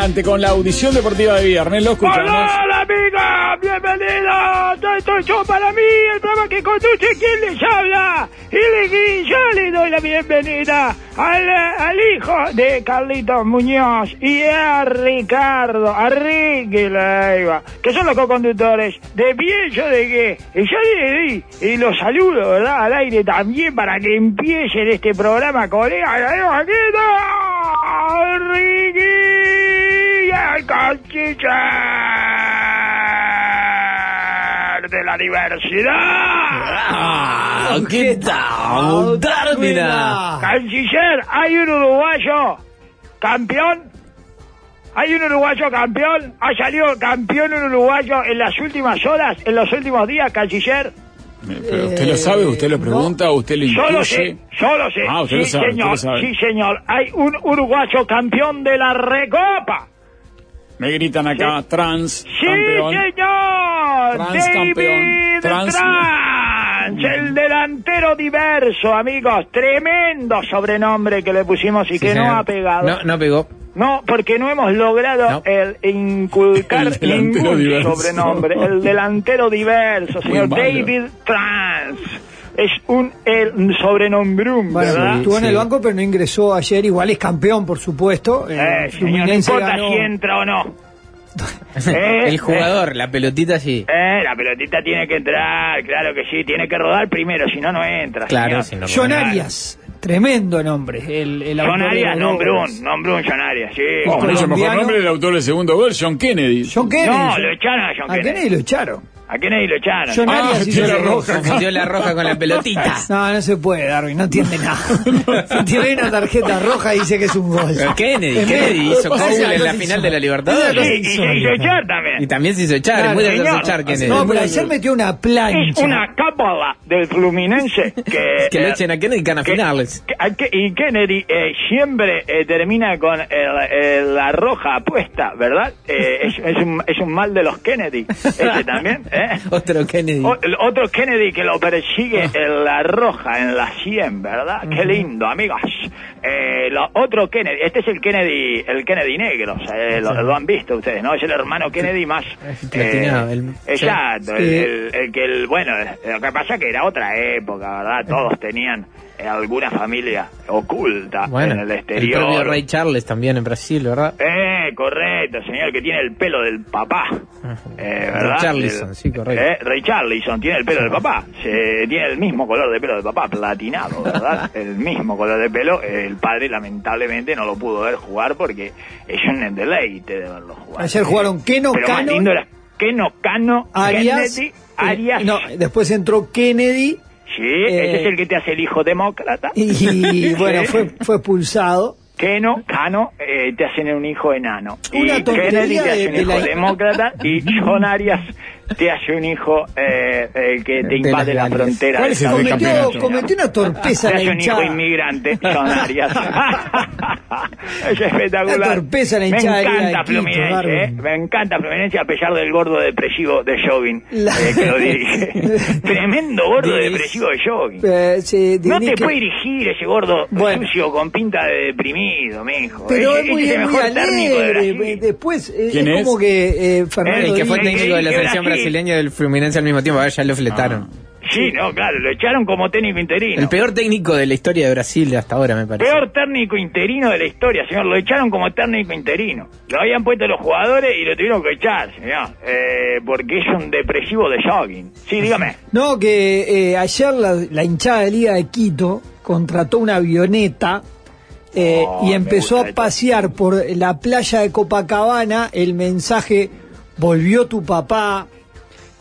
adelante con la audición deportiva de viernes. Lo escuchamos. Hola, amiga, bienvenida. Esto es yo para mí, el programa que conduce quien les habla. Y le- yo le doy la bienvenida al, hijo de Carlitos Muñoz y a Ricardo, a Ricky Leiva, que son los co-conductores de Bien Yo de qué. Y yo le di, y los saludo. Al aire también para que empiecen este programa, colega. Ricky canciller de la diversidad. Ah, ¿Qué tal? Termina. Canciller, hay un uruguayo campeón. Hay un uruguayo campeón. Ha salido campeón un uruguayo en las últimas horas, en los últimos días, canciller. Pero usted lo sabe, usted lo pregunta, usted lo Yo lo sé, incluye. yo lo sé. Ah, usted sí, lo sabe, usted señor, lo sabe. sí, señor. Hay un uruguayo campeón de la Recopa. Me gritan acá, trans, Sí, campeón. señor. Trans campeón. David Trans- Trans, el delantero diverso, amigos. Tremendo sobrenombre que le pusimos y Sí, que no ha pegado. No, no pegó. No, porque no hemos logrado No. el inculcar El ningún diverso. sobrenombre. El delantero diverso, señor. David Trans. Es un el sobrenombrум, Bueno, ¿verdad? estuvo en el banco, pero no ingresó ayer. Igual es campeón, por supuesto. Eh, Eh, señor, no importa ganó- si entra o no. Eh, El jugador, la pelotita sí. Eh, la pelotita tiene que entrar, claro que sí, tiene que rodar primero, si no, no entra. Claro, señor. si no John. Arias, tremendo nombre. El, el John Arias, nombre un, nombre un John Arias, sí. Oh, mejor nombre el autor del segundo gol, John Kennedy. John Kennedy. No, lo echaron a John a Kennedy. Kennedy lo echaron. A Kennedy lo echaron. Ah, hizo tiene el la gol. roja. Confundió la roja con la pelotita. No, no se puede, Darwin, no entiende nada. Si tiene una tarjeta roja dice que es un gol. Pero Kennedy, Kennedy hizo una en la final de la. Libertadores. Y se hizo echar también. Y también se hizo echar, es Claro, muy de echar Kennedy. No, pero ayer metió una plancha. Es una cábala del Fluminense que... Que lo eh, echen a Kennedy finales. que- a que- y Kennedy eh, siempre eh, termina con el- el- la roja puesta, ¿verdad? Eh, es, es un, es un mal de los Kennedy. Ese también, ¿eh? Otro Kennedy. O- el otro Kennedy que lo persigue en la roja, en la 100, ¿verdad? Qué lindo, amigos. Eh, lo- otro Kennedy, este es el Kennedy, el Kennedy negro, o sea, eh, lo, lo han visto ustedes, ¿no? Es el hermano Kennedy más... Es platinado, el- exacto, el, el- el que el, bueno, lo que pasa que era otra época, ¿verdad? Todos tenían eh, alguna familia oculta Bueno, en el el exterior. propio Ray Charles también en Brasil, ¿verdad? Eh, correcto, señor, que tiene el pelo del papá. Eh, ¿verdad? Charlison, El- sí, correcto. Eh, Ray Charlison tiene el pelo del papá. Se, tiene el mismo color de pelo del papá, platinado, ¿verdad? el mismo color de pelo. El padre, lamentablemente, no lo pudo ver jugar porque es un deleite de verlo jugar. Ayer jugaron Keno, Pero más Cano, lindo era Keno, Cano, Arias. Kennedy, eh, Arias. no, después entró Kennedy Sí, ese eh, es el que te hace el hijo demócrata. y bueno, fue, fue expulsado. Keno, Cano, eh, te hacen un hijo enano. Una y Kennedy te hace un hijo demócrata y John Arias te hace un hijo eh, eh, que te De invade la frontera. ¿Cuál es el de Cometió, cometió una Te torpeza la hace un hijo inmigrante, John Arias. es espectacular. Una torpeza la Me hinchada de Liga encanta de Fluminense, eh. Me encanta Fluminense a pesar del gordo depresivo de Jogging La- eh, que lo dirige. Tremendo gordo depresivo de Jogging. Eh, se No te dirige- puede dirigir ese gordo Bueno. sucio con pinta de deprimido, mijo. Pero Ese- es muy, ese el muy mejor de alegre. Brasil. Después eh, ¿Quién es es? como que eh, Fernando El que fue técnico de la que selección Brasil. Brasileña y del Fluminense al mismo tiempo, a ver, ya lo fletaron. Sí, no, claro, lo echaron como técnico interino. El peor técnico de la historia de Brasil hasta ahora, me parece. Peor técnico interino de la historia, señor. Lo echaron como técnico interino. Lo habían puesto los jugadores y lo tuvieron que echar, señor. Eh, porque es un depresivo de jogging. Sí, dígame. No, que eh, ayer la, la hinchada de Liga de Quito contrató una avioneta eh, Oh, y empezó a esto. pasear por la playa de Copacabana el mensaje volvió tu papá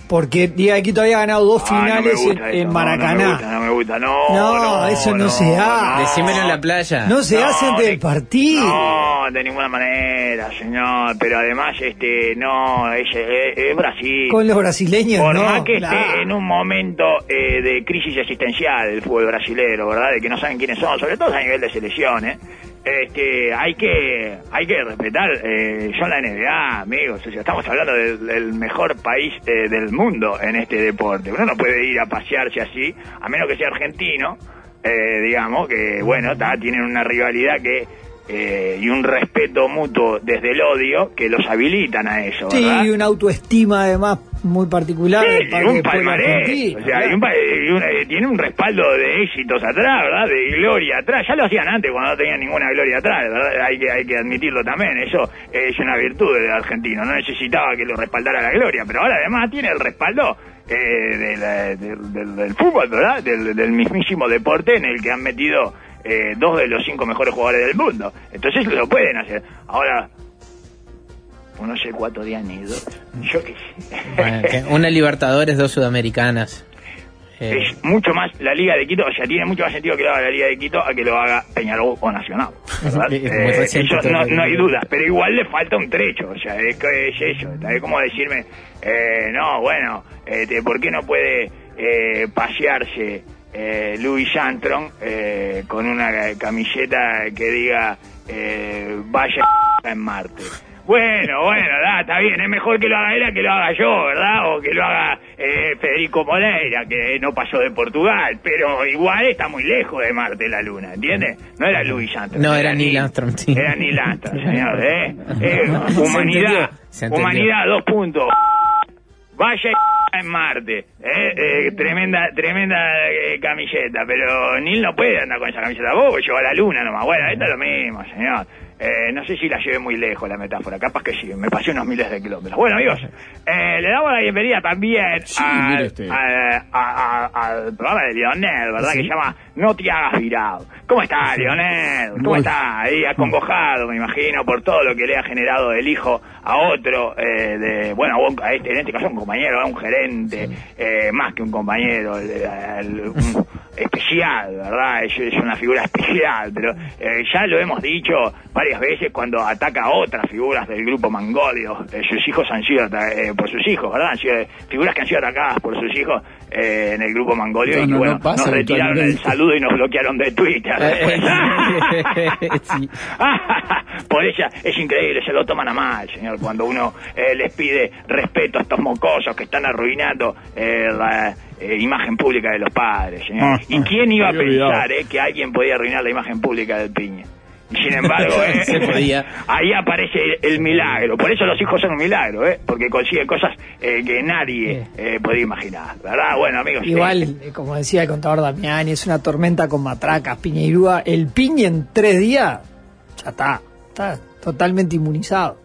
porque Liga de Quito había ganado dos no me finales en, eso, en no, Maracaná. No, me gusta, no me gusta, no. No, eso no se hace. Decímelo en la playa. No se No, hace antes de- del partido. No, de ninguna manera, señor. Pero además, este, no, es, es- es Brasil. Con los brasileños, Por no. más que claro. esté en un momento eh, de crisis existencial el fútbol brasilero, ¿verdad? De que no saben quiénes son, sobre todo a nivel de selección, ¿eh? Este, hay que hay que respetar eh, yo la NBA, amigos. O sea, estamos hablando del, del mejor país eh, del mundo en este deporte. Uno no puede ir a pasearse así, a menos que sea argentino, eh, digamos, que bueno, ta, tienen una rivalidad que eh, y un respeto mutuo desde el odio que los habilitan a eso, Sí, ¿verdad? y una autoestima además muy particular. Sí, parque un palmarés, o sea, y un y eh, tiene un respaldo de éxitos atrás, ¿verdad? De gloria atrás. Ya lo hacían antes cuando no tenían ninguna gloria atrás, ¿verdad? Hay que, hay que admitirlo también. Eso es una virtud del argentino. No necesitaba que lo respaldara la gloria, pero ahora además tiene el respaldo eh, de la- del, fútbol, ¿verdad? Del, del mismísimo deporte en el que han metido eh, dos de los cinco mejores jugadores del mundo. Entonces lo pueden hacer. Ahora, no sé cuántos días ni dos. Yo qué sé. Bueno, que una Libertadores, dos Sudamericanas. Eh, es mucho más la Liga de Quito, o sea, tiene mucho más sentido que lo haga la Liga de Quito a que lo haga Peñarol o Nacional. Eh, reciente eso no, hay duda, pero igual le falta un trecho, o sea, es, que es eso, es como decirme, eh, no, bueno, este, ¿por qué no puede eh, pasearse eh, Louis Armstrong eh, con una camiseta que diga eh, vaya en Marte? Bueno, bueno, da, está bien, es mejor que lo haga él a que lo haga yo, ¿verdad? O que lo haga eh, Federico Moreira, que no pasó de Portugal, pero igual está muy lejos de Marte la Luna, ¿entiendes? No era Louis Armstrong. No, era Neil Armstrong, sí. Era Neil Armstrong, señor, ¿eh? Eh, humanidad, entendió, se entendió. humanidad, dos puntos. Vaya en Marte, ¿eh? Eh, tremenda, tremenda eh, camiseta, pero Neil no puede andar con esa camiseta, vos llevó a la luna nomás, bueno, esto es lo mismo, señor. Eh, no sé si la llevé muy lejos la metáfora, capaz que sí, me pasé unos miles de kilómetros. Bueno amigos, eh, le damos la bienvenida también Sí, al, programa de Lionel, ¿verdad? Que se llama No te hagas virado. ¿Cómo está Lionel? ¿Cómo está? Ahí acongojado, me imagino, por todo lo que le ha generado el hijo a otro, eh, de, bueno, a este, en este caso un compañero, a un gerente, eh, más que un compañero, el- el- un especial, ¿verdad? Es, es una figura especial, pero eh, ya lo hemos dicho varias veces cuando ataca a otras figuras del grupo Mangolio. Eh, sus hijos han sido eh, por sus hijos, ¿verdad? Figuras que han sido atacadas por sus hijos eh, en el grupo Mangolio No, y no bueno, pasa nos retiraron el saludo y nos bloquearon de Twitter. Eh, después. sí. Por ella es increíble, se lo toman a mal, señor, cuando uno eh, les pide respeto a estos mocosos que están arruinando eh, la eh, imagen pública de los padres, señor. Ah, ¿Y quién iba a pensar eh, que alguien podía arruinar la imagen pública del piña? Sin embargo, eh, Se podía. ahí aparece el, el milagro. Por eso los hijos son un milagro, ¿eh? porque consiguen cosas eh, que nadie eh, podía imaginar. ¿Verdad? Bueno, amigos. Igual, eh, como decía el contador Damiani, es una tormenta con matracas, Piñeirúa. El piña en tres días, ya está, está totalmente inmunizado.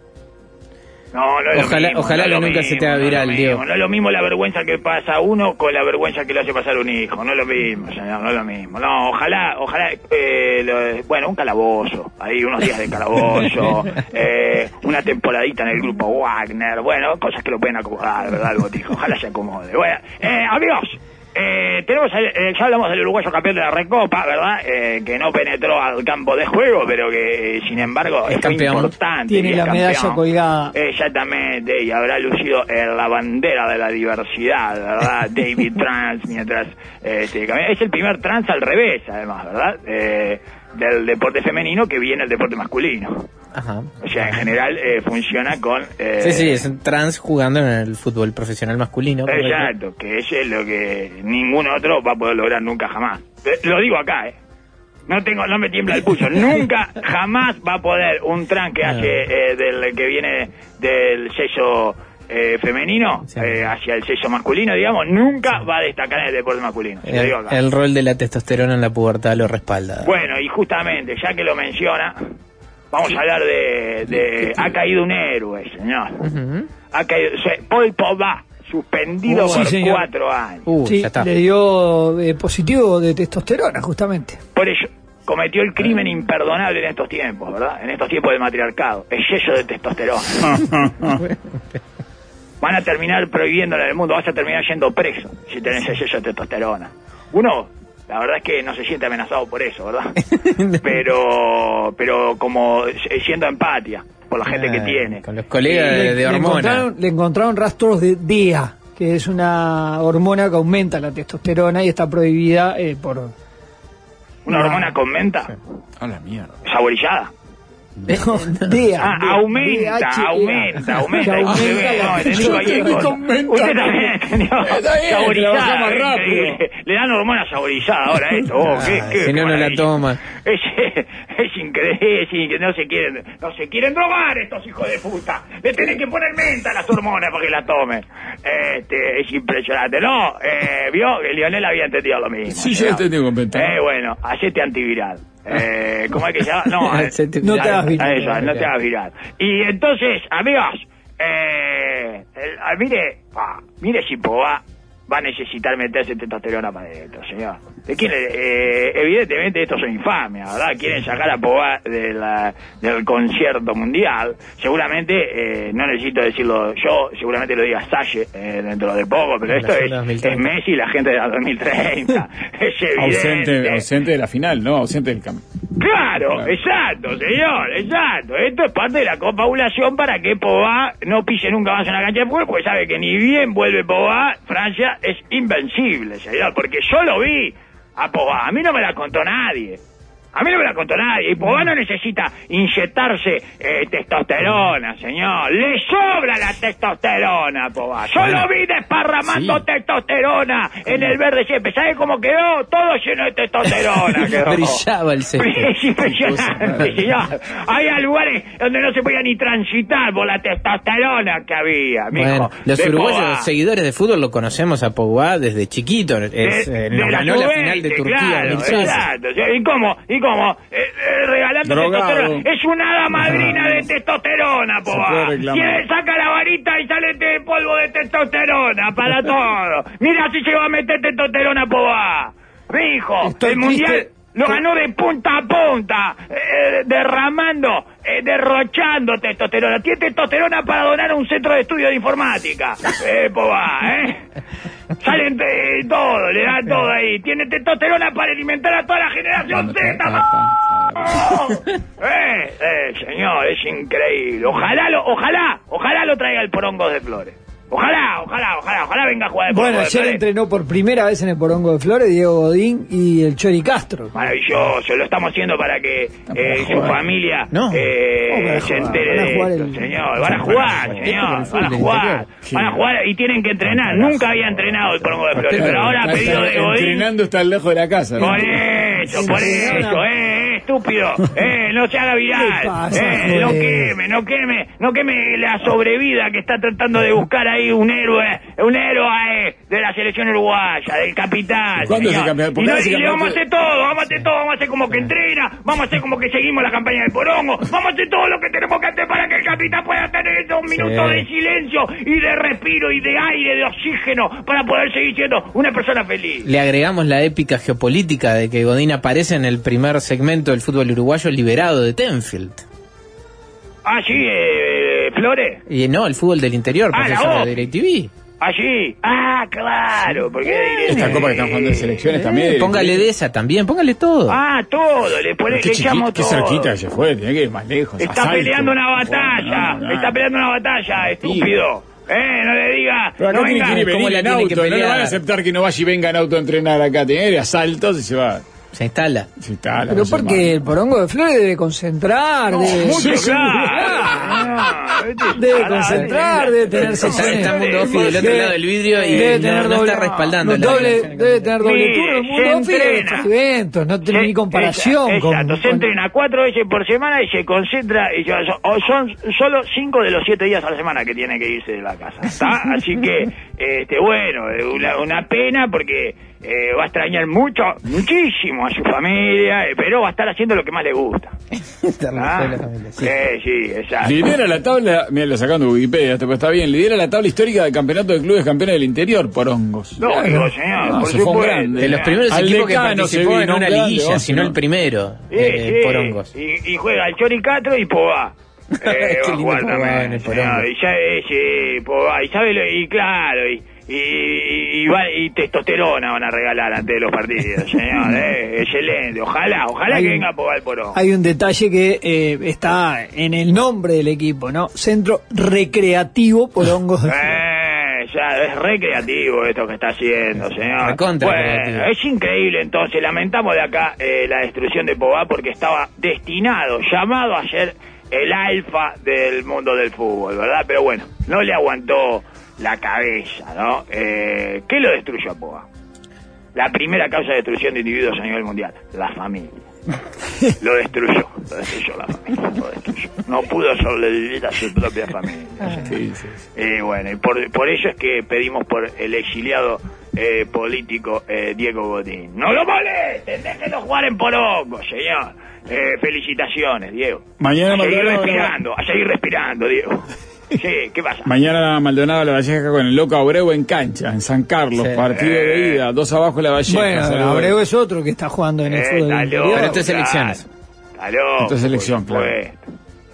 No, no es lo Ojalá- mismo, ojalá no es que lo nunca se te haga no viral, lo Diego. mismo. No es lo mismo la vergüenza que pasa a uno con la vergüenza que le hace pasar un hijo. No es lo mismo, señor, no es lo mismo. No, ojalá, ojalá, eh, lo- bueno, un calabozo. Ahí unos días de calabozo. eh, una temporadita en el grupo Wagner. Bueno, cosas que lo pueden acomodar, ¿verdad, el botijo? Ojalá se acomode. Bueno, eh, amigos. Eh, tenemos el- eh, ya hablamos del uruguayo campeón de la Recopa, ¿verdad? Eh, que no penetró al campo de juego, pero que sin embargo Es campeón. importante. Tiene la medalla colgada. Exactamente, y habrá lucido la bandera de la diversidad, ¿verdad? David Trans, mientras este, es el primer trans al revés, además, ¿verdad? Eh, del deporte femenino que viene el deporte masculino. Ajá. O sea, en general eh, funciona con... eh, Sí, sí, es un trans jugando en el fútbol profesional masculino. Exacto, que eso es lo que ningún otro va a poder lograr nunca jamás. Eh, Lo digo acá, ¿eh? No tengo, no me tiembla el pulso. Nunca, jamás va a poder un trans que hace eh, del que viene del sello eh, femenino Sí. eh, hacia el sello masculino, digamos, nunca va a destacar en el deporte masculino. Digo El, acá. el rol de la testosterona en la pubertad lo respalda. Bueno, y justamente, ya que lo menciona, vamos a hablar de, de ha caído un héroe, señor. Ha caído, se- Paul Pogba, suspendido sí, por señor. cuatro años. Uh, sí, ya está. le dio eh, positivo de testosterona, justamente. Por ello, cometió el crimen imperdonable en estos tiempos, ¿verdad? En estos tiempos de matriarcado. El sello de testosterona. Van a terminar prohibiéndolo en el mundo. Vas a terminar yendo preso si tenés el sello de testosterona. Uno, la verdad es que no se siente amenazado por eso, ¿verdad? Pero, pero como eh, siendo empatia por la gente que tiene. Con los colegas le, de, de le hormona. encontraron, le encontraron rastros de DEA, que es una hormona que aumenta la testosterona y está prohibida eh, por... Una Ah. hormona con menta, A la mierda. saborizada. Ah, aumenta, DHEA. aumenta, aumenta. Aumenta Usted, también entendió. Saborizada. Le dan hormonas saborizadas ahora a esto. Oh, qué, Ah, qué si no, no la maravilla. toma. Es, es increíble, es increíble, no se quieren, no se quieren drogar estos hijos de puta. Le tienen que poner menta a las hormonas para que la tomen. Este, es impresionante. No, eh, vio que Lionel había entendido lo mismo. Sí, yo entendí completamente. Eh, bueno, hacete antiviral. Eh, ¿Cómo es que se llama? No, eh, No te hagas eso, no te hagas viral. Y entonces, amigos, eh, el- mire, ah, mire si Pogba va a necesitar meterse testosterona para adentro, señor. ¿De quién eh, evidentemente estos son infamias, ¿verdad? Quieren sacar a Pogba de la- del concierto mundial. Seguramente, eh, no necesito decirlo yo, seguramente lo diga Salle eh, dentro de poco, pero esto es, zona 2030. es Messi y la gente de la 2030. es evidente. Ausente, ausente de la final, ¿no? Ausente del campo. Claro, Claro. exacto, señor, exacto. Esto es parte de la confabulación para que Pogba no pise nunca más en la cancha de fútbol, porque sabe que ni bien vuelve Pogba, Francia es invencible, señor, porque yo lo vi a Pogba, a mí no me la contó nadie. A mí no me la contó nadie. Y Pogba no necesita inyectarse eh, testosterona, señor. Le sobra la testosterona, Pogba. Yo lo vi desparramando Sí. testosterona en el verde siempre. ¿Sabe cómo quedó? Todo lleno de testosterona. quedó. Brillaba el césped. Es impresionante, señor. Hay lugares donde no se podía ni transitar por la testosterona que había, mijo. Bueno, los uruguayos Pogba. seguidores de fútbol lo conocemos a Pogba desde chiquito. Es, De- eh, nos la ganó final de Turquía claro, 2006. exacto. ¿Y cómo? ¿Y cómo? Eh, eh, regalando Drogado. testosterona. Es una hada madrina de testosterona, reclamar. Tiene, saca la varita y sale de polvo de testosterona para todo. Mira si se va a meter testosterona, Pogba. Mijo, Estoy el mundial lo ganó de punta a punta, eh, derramando, eh, derrochando testosterona. Tiene testosterona para donar a un centro de estudio de informática. Eh, Pogba, ¿eh? Salen de todo, le da todo ahí. Tiene testosterona para alimentar a toda la generación Z. ¡vamos! Eh, eh, señor, es increíble. Ojalá, lo, ojalá, ojalá lo traiga el Porongo de Flores. Ojalá, ojalá, ojalá, ojalá venga a jugar el Bueno, ayer entrenó por primera vez en el Porongo de Flores Diego Godín y el Chori Castro. Maravilloso, lo estamos haciendo para que eh, su familia No. eh, ¿Cómo van a se entere Van a de jugar esto, el- señor. Van a jugar, señor. Van a jugar. Van a jugar y tienen que entrenar. Nunca había entrenado el Porongo de Flores, pero ahora a Está- pedido de Godín. Entrenando está lejos de la casa. ¿no? Por eso, por eso, eh, estúpido, eh, no se haga ¿Qué viral, pasa, eh, no queme, no queme, no queme la sobrevida que está tratando de buscar ahí un héroe, un héroe de la selección uruguaya, del capitán. ¿Cuándo se cambia? ¿Por Y, no- y le vamos a hacer todo, vamos a hacer todo, vamos a hacer como que entrena, vamos a hacer como que seguimos la campaña del porongo, vamos a hacer todo lo que tenemos que hacer para que el capitán pueda tener esos minutos de silencio y de respiro y de aire, de oxígeno, para poder seguir siendo una persona feliz. Le agregamos la épica geopolítica de que Godín aparece en el primer segmento del fútbol uruguayo liberado de Tenfield. Ah, sí, eh, Flores. Y no, el fútbol del interior, Ah, profesor de DirecTV. Allí. Ah, claro, porque... Esta copa que están jugando de selecciones también. Póngale de esa también, póngale todo. Ah, todo, le, pone, Qué, le chiqui- echamos qué todo. cerquita que se fue, tiene que ir más lejos. Está asalto. peleando una batalla, No, no, no. está peleando una batalla, estúpido. Eh, no le diga, Pero acá no tiene venga. que ir y ¿Cómo venir la en tiene auto, no le pelear? van a aceptar que no vaya y venga en auto a entrenar acá, tiene que ir a asaltos y se va. Se instala. Sí, está, la Pero porque el Porongo de Flores debe concentrar, debe, Mucho, Sí, claro. debe concentrar, debe tener Está, sesiones. está Mundo Ofi del otro lado del vidrio y debe no, tener no doble- está respaldando no, doble- debe tener doble turno. El se mundo Ofi de entrena. estos eventos, no tiene Se- ni comparación. Exacto, se entrena cuatro veces por semana y se concentra. Y son, o son solo cinco de los siete días a la semana que tiene que irse de la casa. ¿está? Así que, este, bueno, una, una pena porque eh, va a extrañar mucho, muchísimo a su familia, eh, pero va a estar haciendo lo que más le gusta. ¿ah? Sí. Eh, sí, exacto. Lidera la tabla, mira, lo sacando Wikipedia, pero está bien, lidera la tabla histórica del campeonato de clubes campeones del interior por hongos. No, digo, señor, No, por se fue grande. De los primeros Al equipos que participó en una liguilla, vos, sino ¿no? el primero, Sí, eh, sí. por hongos. Y, y juega el Choricatro y Pogba. Eh, Qué lindo en el señor. Y ya eh, y sabe lo- y claro, y, y, y, va- y testosterona van a regalar antes de los partidos, señor. Eh, excelente. Ojalá, ojalá Hay que venga Pogba al Porongo. Hay un detalle que eh, está en el nombre del equipo, ¿no? Centro Recreativo Porongo de Flores. Eh, sea, es recreativo esto que está haciendo, señor. Bueno, es increíble entonces, lamentamos de acá eh, la destrucción de Pogba porque estaba destinado, llamado a ser el alfa del mundo del fútbol, ¿verdad? Pero bueno, no le aguantó la cabeza, ¿no? Eh, ¿Qué lo destruyó a Pogba? La primera causa de destrucción de individuos a nivel mundial, la familia. Lo destruyó, lo destruyó la familia, lo destruyó. No pudo sobrevivir a su propia familia. Sí, sí, sí. Y bueno, y por, por eso es que pedimos por el exiliado eh, político eh, Diego Godín. ¡No lo molesten! ¡Déjenlo jugar en Poroco, señor! Eh, felicitaciones, Diego. Mañana a seguir respirando, a seguir respirando, Diego. Sí, ¿qué pasa? Mañana Maldonado La Valleja con el Loco Abreu en cancha, en San Carlos, Sí. partido de ida, dos abajo La Valleja. Bueno. Abreu es otro que está jugando en el Eh, fútbol loco, Pero esto es elecciones. Loco, Esto es elección, claro.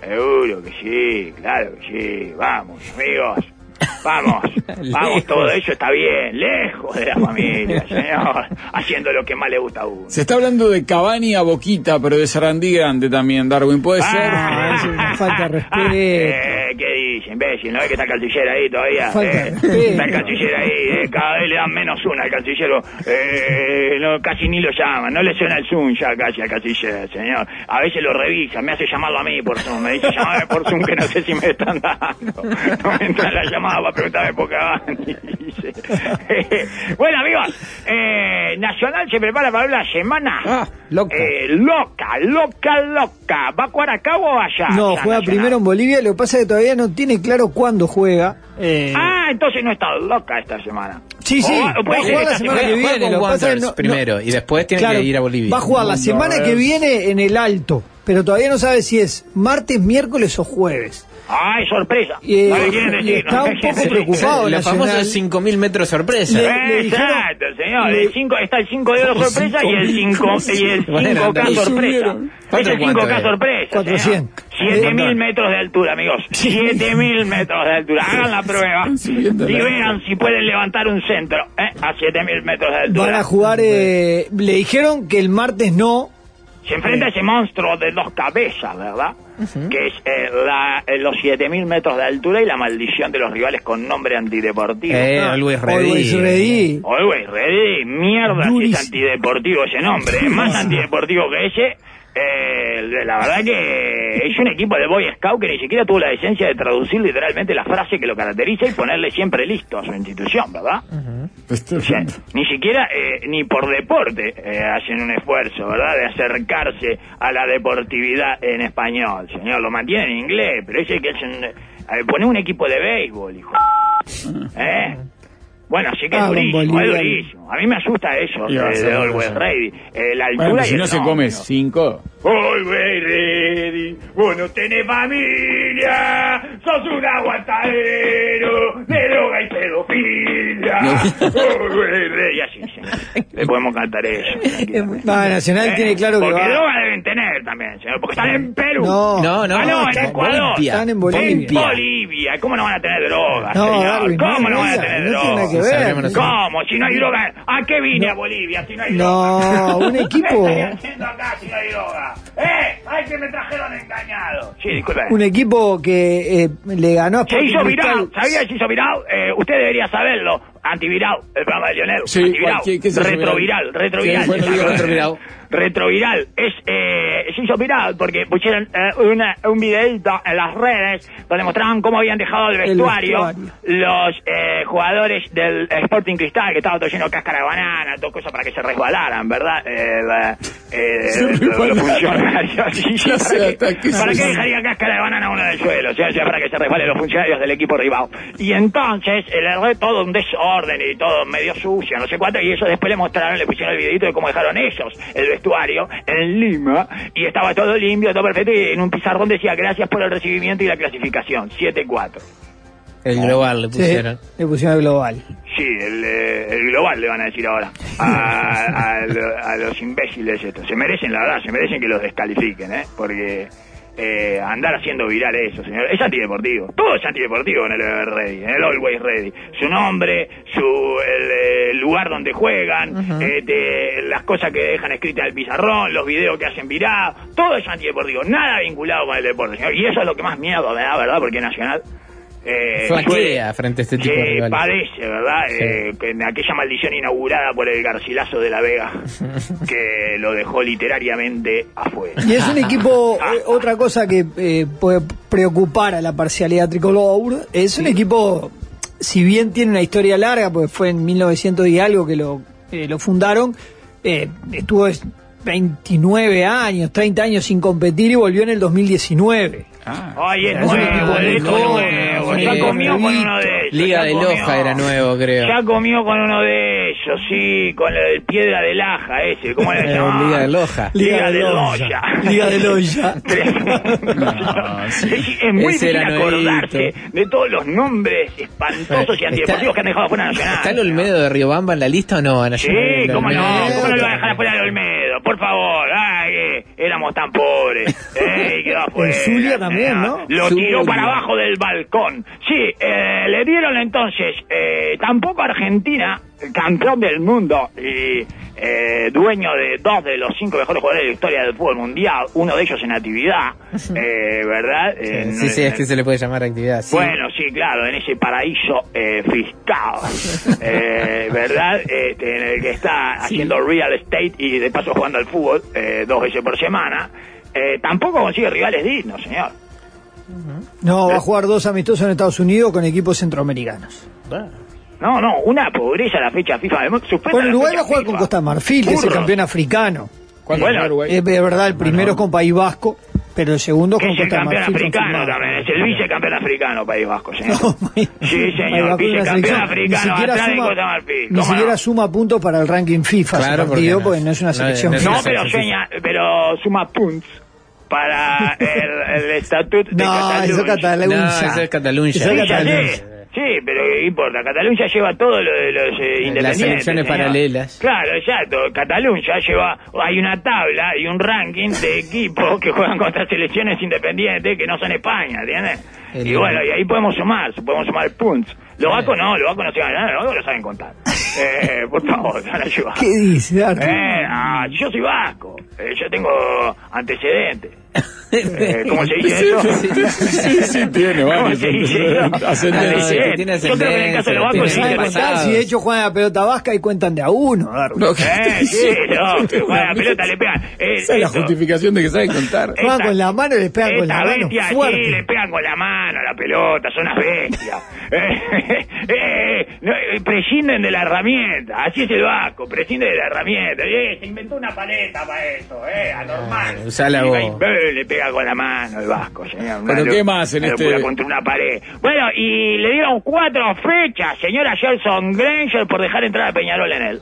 Seguro que sí, claro que sí. Vamos, amigos. Vamos, vamos, todo eso está bien, lejos de la familia, señor, haciendo lo que más le gusta a uno. Se está hablando de Cavani a Boquita, pero de Sarandí grande también, Darwin. ¿Puede ser? Ah, es una falta de respeto. Eh, ¿Qué dice, imbécil? ¿No ves que está el canciller ahí todavía? Falta Eh, respeto. está el canciller ahí, eh, cada vez le dan menos una al canciller. Eh, no, casi ni lo llaman, no le suena el Zoom ya casi al canciller, señor. A veces lo revisa, me hace llamarlo a mí por Zoom. Me dice, llamame por Zoom que no sé si me están dando. No me entra la llamada para preguntarme por Cavani. Dice. bueno, amigos, eh, Nacional se prepara para la semana. Ah, loca. Eh, loca, loca, loca. ¿Va a jugar acá o allá? No, juega Nacional. primero en Bolivia, lo que pasa es que todavía no tiene claro cuándo juega. Eh, Ah, entonces no está loca esta semana. Sí, sí, va- a jugar la semana que viene, lo pasa no- primero y después tiene Claro, que ir a Bolivia. Va a jugar la semana que viene en el Alto, pero todavía no sabe si es martes, miércoles o jueves. Ay, sorpresa. Y, no eh, le quieren decir. está no un poco preocupado. Nacional. famosos 5.000 metros sorpresa. Le- le dijeron- Exacto, señor. le- El cinco, está el 5 de oro sorpresa y el 5 y el Bueno, 5K y sorpresa. Es ¿Cuánto el cuánto 5K es? sorpresa. 400. 7000 metros de altura, amigos. 7000 metros de altura. Hagan la prueba y la- vean si pueden levantar un centro ¿eh? a 7000 metros de altura. Van a jugar, eh, le dijeron que el martes no, Se enfrenta a ese monstruo de dos cabezas, ¿verdad? Que es eh, la- eh, los 7000 metros de altura y la maldición de los rivales con nombre antideportivo. Eh, Always Ready. Always ready. Always ready, mierda si es antideportivo ese nombre, más antideportivo que ese. Eh, la verdad que es un equipo de Boy Scout que ni siquiera tuvo la decencia de traducir literalmente la frase que lo caracteriza y ponerle siempre listo a su institución, ¿verdad? Esto- O sea, ni siquiera, eh, ni por deporte eh, hacen un esfuerzo, ¿verdad? De acercarse a la deportividad en español, señor. Lo mantienen en inglés, pero ese que es un... eh, pone un equipo de béisbol, hijo. ¿Eh? Bueno, sí que es Ah, durísimo, es durísimo. A mí me asusta eso a de, Always. Ready. Eh, la altura Bueno, y si el no se come ¿no? cinco. Always ready, vos no tenés familia, sos un aguantadero de droga y pedofilia. Y así. Le podemos cantar eso. Ah, Nacional Eh, tiene claro que Porque va. droga deben tener también, señor, porque están en Perú. No. No, no, ah, no, en Ecuador. Bolivia. Están en Bolivia. En Bolivia. ¿Cómo no van a tener droga, No, señor? Darwin, ¿Cómo no no, van a tener no droga? que ver. ¿Cómo? Si no hay droga, ¿a qué vine a Bolivia si no hay droga? No, un equipo, ¿Qué haciendo acá si no hay droga? ¡Eh! ¡Ay, que me trajeron engañado! Sí, disculpe. un equipo que eh, le ganó a Se hizo viral. ¿sabía que se hizo viral? Eh, usted debería saberlo. Antiviral, el programa de Lionel. Sí, Antiviral. ¿cuál- qué- qué se hizo retroviral, viral? retroviral. Sí, bueno, digo retroviral. Retroviral. Es, eh, se hizo viral porque pusieron eh, una- un videito en las redes donde mostraban cómo habían dejado el El vestuario, vestuario. los eh, jugadores del Sporting Cristal que estaban todo lleno de cáscara de banana, todo cosas para que se resbalaran, ¿verdad? Eh, la- eh, los- funcionarios. Sí, sí, ¿para ataque ¿Para qué dejaría cáscara de banana uno en el suelo? O sea, o sea, para que se resbalen los funcionarios del equipo rival. Y entonces, el error todo un desorden y todo medio sucio, no sé cuánto, y eso después le mostraron, le pusieron el videito de cómo dejaron ellos el vestuario en Lima, y estaba todo limpio, todo perfecto, y en un pizarrón decía gracias por el recibimiento y la clasificación, 7-4. El global le Sí, pusieron. le pusieron el global. Sí, el, eh, el global le van a decir ahora a, a a los imbéciles estos. Se merecen, la verdad, se merecen que los descalifiquen, ¿eh? Porque eh, andar haciendo viral eso, señor, es antideportivo. Todo es antideportivo en el Ready, en el Always Ready. Su nombre, su el, eh, lugar donde juegan, eh, de- las cosas que dejan escritas en el pizarrón, los videos que hacen viral, todo es antideportivo. Nada vinculado con el deporte, señor. Y eso es lo que más miedo me da, ¿verdad? Porque Nacional eh, Flaquea frente a este tipo de rivales. padece, ¿verdad? Sí. Eh, en aquella maldición inaugurada por el Garcilaso de la Vega, que lo dejó literariamente afuera. Y es un equipo, eh, otra cosa que eh, puede preocupar a la parcialidad tricolor, es un equipo, si bien tiene una historia larga, porque fue en 1900 y algo que lo, eh, lo fundaron, eh, estuvo es- 29 años, 30 años sin competir y volvió en el 2019. Ah. Ay, es Es un equipo nuevo, es nuevo, Ya comió con uno de ellos. Liga de comió. Loja era nuevo, creo. Ya comió con uno de ellos, sí, con el piedra de laja ese, ¿cómo le Eh, llamaban? Liga de Loja. Liga de Loya. Liga de Loya. No, sí. es, es muy Ese difícil era acordarse nuevito. de todos los nombres espantosos y Está- antideportivos que han dejado fuera Nacional. ¿Está el Olmedo de Riobamba en la lista o no? Sí, El cómo no, cómo no lo va a dejar afuera del Olmedo, por favor, ay, que éramos tan pobres, eh, y quedó afuera. Zulia también, ¿no? Lo tiró Zulia. para abajo del balcón. Sí, eh, le dieron entonces, eh, tampoco Argentina, campeón del mundo y eh, dueño de dos de los cinco mejores jugadores de la historia del fútbol mundial, uno de ellos en actividad, eh, ¿verdad? Eh, Sí, sí, es que se le puede llamar actividad. sí. bueno, sí, claro, en ese paraíso eh, fiscal, eh, ¿verdad? Este, en el que está haciendo real estate y de paso jugando al fútbol eh, dos veces por semana. Eh, tampoco consigue rivales dignos, señor. No, va a jugar dos amistosos en Estados Unidos con equipos centroamericanos. No, no, una pobreza la fecha FIFA. Bueno, Uruguay va a jugar con Costa Marfil, que es el campeón africano. ¿Cuándo Bueno? Es de verdad, el primero es con País Vasco, pero el segundo Que con es el Costa campeón Marfil. africano también, es el vicecampeón africano País Vasco, señor. No, sí, señor, vicecampeón africano, ni siquiera suma, Costa Marfil. ni ¿Cómo siquiera suma puntos para el ranking FIFA ese Claro, porque partido, no- porque no es una selección. no pero selección seña, pero suma puntos para el, el estatuto de No, Cataluña. eso es Cataluña. No, eso es Cataluña. Eso es Cataluña. Sí, pero ¿qué importa? Cataluña lleva todo lo de los eh, independientes. selecciones señor. paralelas. Claro, exacto. Cataluña lleva, hay una tabla y un ranking de equipos que juegan contra selecciones independientes que no son España, ¿entiendes? El- Y bueno, y ahí podemos sumar, podemos sumar puntos. Los vascos no, los vascos no saben nada, los vascos no saben contar. Eh, por favor, van a ayudar. ¿Qué dice? Eh, ah, yo soy vasco, eh, yo tengo antecedentes. Eh, ¿Cómo se dice eso? Sí, sí, tiene ¿Cómo varios se dice eso? ascendencia. que tiene Yo creo que en el caso sí tiene. Si de hecho juegan a la pelota vasca y cuentan de a uno, Darwin. No, ¿qué Eh, sí, no, que juega la pelota, le pegan. Eh, Esa es la justificación de que saben contar. Juegan esta- con la mano y les pegan con la Esta mano bestia sí, fuerte. le pegan con la mano a la pelota, son unas bestias. Eh, eh, no, prescinden de la herramienta, así es el vasco, prescinde de la herramienta. Eh, se inventó una paleta para eso, eh, anormal. Ah, y, eh, le pega con la mano el vasco, señor. Una Pero ¿qué más en este- contra una pared. Bueno, y le dieron cuatro fechas, señora Gelson Granger, por dejar entrar a Peñarol en él.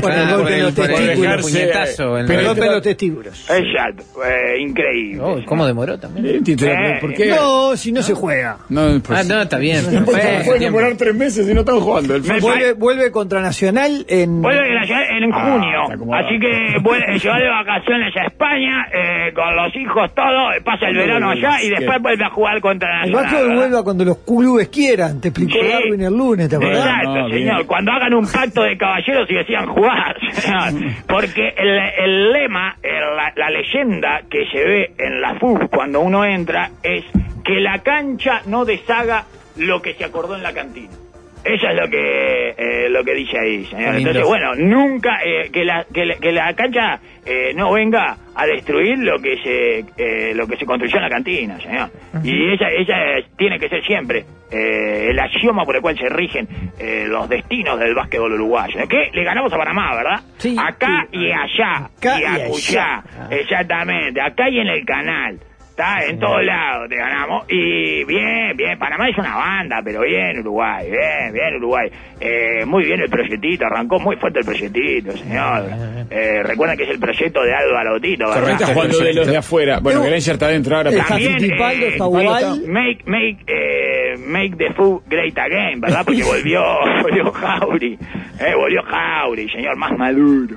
Por el Ah, golpe el- los por el testículos. puñetazo Pero golpe en los testículos. Exacto, eh, increíble. Oh, ¿Cómo demoró también? Eh, Eh, ¿Por qué? No, si no se juega. No, pues- Ah, no, está bien. No, Puede demorar tres meses y no están jugando. El Vuelve, vuelve contra Nacional en... Vuelve Nacional en Ah, junio, así que vuelve, se va de vacaciones a España eh, con los hijos todo, pasa el verano allá y después vuelve a jugar contra El Nacional. básquetbol ¿verdad? vuelve a cuando los clubes quieran. Te explicó Sí. Darwin el lunes, ¿te acordás? Exacto, No, bien. señor. Cuando hagan un pacto de caballeros y decían jugar. Porque el, el lema, el- la, la leyenda que se ve en la FUB cuando uno entra es que la cancha no deshaga lo que se acordó en la cantina. Eso es lo que eh, lo que dice ahí, señor. Entonces, bueno, nunca eh, que, la, que, la, que la cancha eh, no venga a destruir lo que se eh, lo que se construyó en la cantina, señor. Y ella ella tiene que ser siempre eh, el axioma por el cual se rigen eh, los destinos del básquetbol uruguayo. Que le ganamos a Panamá, ¿verdad? Sí. Acá y allá, Acá y y allá. exactamente, acá y en el canal. Está en todos lados, te ganamos. Y bien, bien, Panamá es una banda, pero bien Uruguay, bien, bien Uruguay. Eh, muy bien el proyectito, arrancó muy fuerte el proyectito, señor. Eh, recuerden que es el proyecto de Álvaro Tito, ¿verdad? Correcto, jugando de los de afuera. Bueno, Pero- Granger está adentro ahora. También, eh, Make, make, eh, make the food great again, ¿verdad? Porque volvió, volvió Jauri, eh, volvió Jauri, señor, más maduro,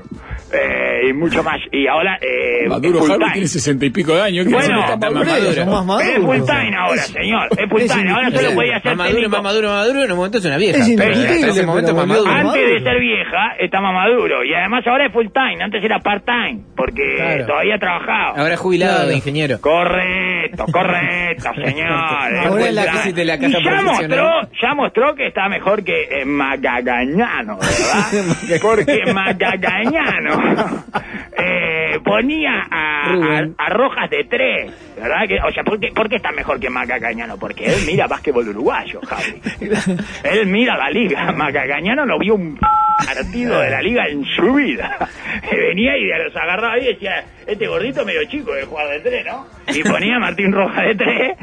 eh, y mucho más, y ahora, eh, Maduro time. tiene sesenta y pico de años. ¿qué Bueno? Está maduro. más es full time ahora, señor, es full time, ahora solo podía ser Más maduro, más maduro, más maduro, en un momento es una vieja. Es ese momento es más maduro. Antes de ser vieja, está más maduro. Y además ahora es full time. Antes era part time. Porque Claro. todavía trabajaba. Ahora es jubilado Claro. de ingeniero. Correcto. Correcto, señor. Ahora la de la y caja ya profesional. mostró, ya mostró que está mejor que eh, Magagañano, ¿verdad? Porque Magagañano eh, ponía a, a- a Rojas de tres, ¿verdad? Que, o sea, ¿por qué, por qué está mejor que Magagañano? Porque él mira básquetbol uruguayo, Javi. Él mira la liga. Magagañano no vio un partido de la liga en su vida. Venía y los agarraba ahí y decía, este gordito medio chico de jugar de tres, ¿no? Y ponía a Martín Roja de tres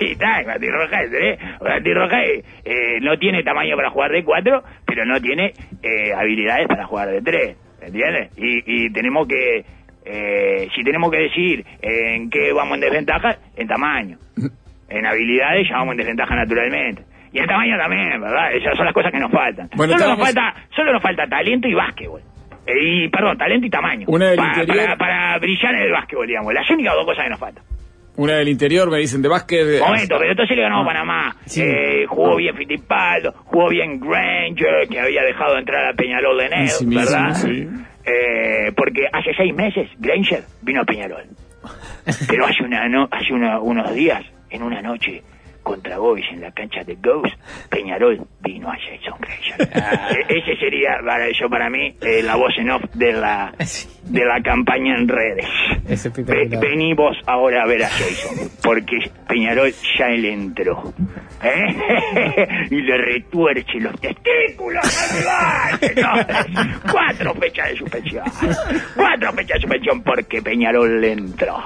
y tal, Martín Roja de tres. Martín Roja eh, eh, no tiene tamaño para jugar de cuatro, pero no tiene eh, habilidades para jugar de tres, ¿entiendes? Y, y tenemos que, eh, si tenemos que decir en qué vamos en desventaja, en tamaño. En habilidades ya vamos en desventaja naturalmente. Y en tamaño también, ¿verdad? Esas son las cosas que nos faltan. Bueno, solo, nos falta, solo nos falta talento y básquetbol. Eh, y, perdón, talento y tamaño. Una del para, interior- para, para brillar en el básquetbol, digamos. Las únicas dos cosas que nos faltan. Una del interior, me dicen, de básquet. Momento, pero entonces le ganamos a Panamá. Sí. Eh, jugó bien Fittipaldo, jugó bien Granger, que había dejado entrar a Peñarol de enero, Sí, ¿verdad? sí. Eh, porque hace seis meses Granger vino a Peñarol. Pero hace, una no- hace una- unos días, en una noche, contra Boys en la cancha de Ghost, Peñarol vino a Jason Granger. E- ese sería, para, yo para mí, eh, la voz en off de la, de la campaña en redes. Es vení vos ahora a ver a Jason, porque Peñarol ya le entró. ¿eh? y le retuerce los testículos al rival, señores. Cuatro fechas de suspensión. Cuatro fechas de suspensión porque Peñarol le entró.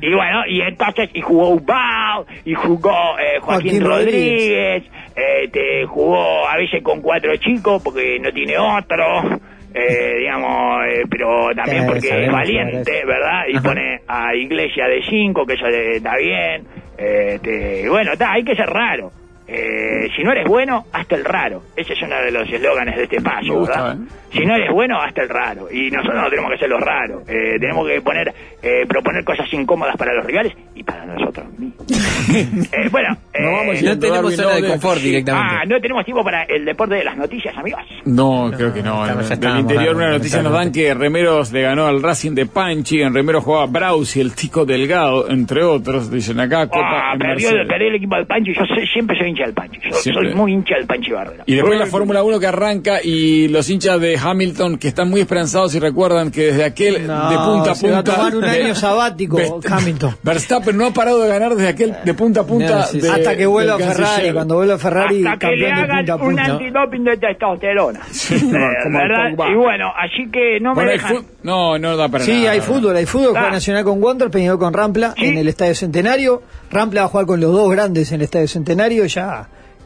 Y bueno, y entonces, y jugó Ubao, y jugó eh, Joaquín, Joaquín Rodríguez, eh, te jugó a veces con cuatro chicos porque no tiene otro. Eh, digamos, eh, pero también Eh, porque es valiente. ¿verdad? Y Ajá. pone a Iglesia de 5, que eso está bien. Eh, te- bueno, está, hay que ser raro. Eh, si no eres bueno, hasta el raro. Ese es uno de los eslóganes de este espacio, Me gusta, ¿verdad? ¿eh? Si no eres bueno, hasta el raro. Y nosotros no tenemos que ser los raros. Eh, tenemos que poner, eh, proponer cosas incómodas para los rivales y para nosotros mismos. Eh, bueno, No vamos No tenemos zona de de- confort ah, directamente. no tenemos tiempo para el deporte de las noticias, amigos. No, creo que no. estamos- ya Del interior una noticia nos dan que Remeros le ganó al Racing de Panchi, en Remeros jugaba Brausi, el Tico Delgado, entre otros, dicen acá, Copa Ah, perdió, el equipo del Panchi. Yo soy- siempre soy hincha del Panchi. Yo Siempre. soy muy hincha del Panchi Barrera. Y después la Fórmula 1 que arranca y los hinchas de Hamilton que están muy esperanzados y recuerdan que desde aquel No, de punta a se va a punta... tomar un de- año sabático, Ver- Hamilton. Verstappen no ha parado de ganar desde aquel de punta a punta. No, sí, sí. de- Hasta que vuelva del Ferrari, canciller. cuando vuelva Ferrari, Hasta que le campeón de hagan punta a un antidoping de testosterona. Eh, como ¿verdad? Pogba. Y bueno, así que no me Bueno, dejan... fut- No, no da para Sí, nada. hay fútbol, hay fútbol. Juega Ah. Nacional con Wander, Peñarol con Rampla Sí. en el Estadio Centenario. Rampla va a jugar con los dos grandes en el Estadio Centenario, ya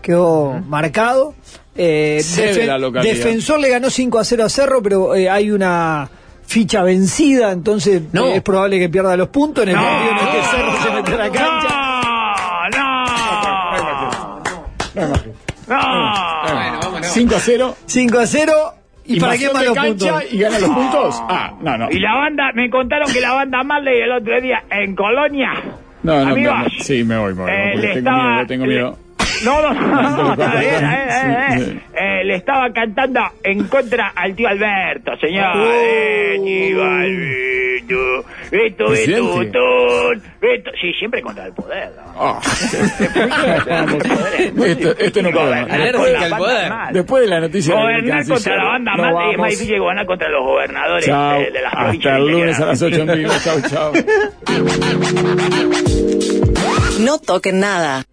quedó marcado. Eh, Cede la. Defensor le ganó 5 a 0 a Cerro, pero eh, hay una ficha vencida, entonces No. eh, es probable que pierda los puntos en el ¡No! partido en el que Cerro se mete a la cancha. ¡No! ¡No! ¡No! Bueno, vámonos. 5 a 0. 5 a 0. ¿Y, para qué más los cancha puntos? y gana los puntos? Ah, no, no. Y la banda, me contaron que la banda Marley el otro día en Colonia. No, no, amigos, me- sí, me voy, me voy, eh, porque tengo estaba- miedo, tengo le- miedo. No, no, no, no, está bien, eh, eh, eh. sí. Eh, le estaba cantando en contra al tío Alberto, señor. Eh, tío Alberto, esto es esto, sí, siempre contra el poder. ¿no? Ah. Esto- esto, no banda poder. Después de la noticia Gobernar contra la banda no mal es más difícil que gobernar contra los gobernadores Chao. de, de las provincias Hasta el lunes a las 8 en vivo. Chao, chao. No toquen nada.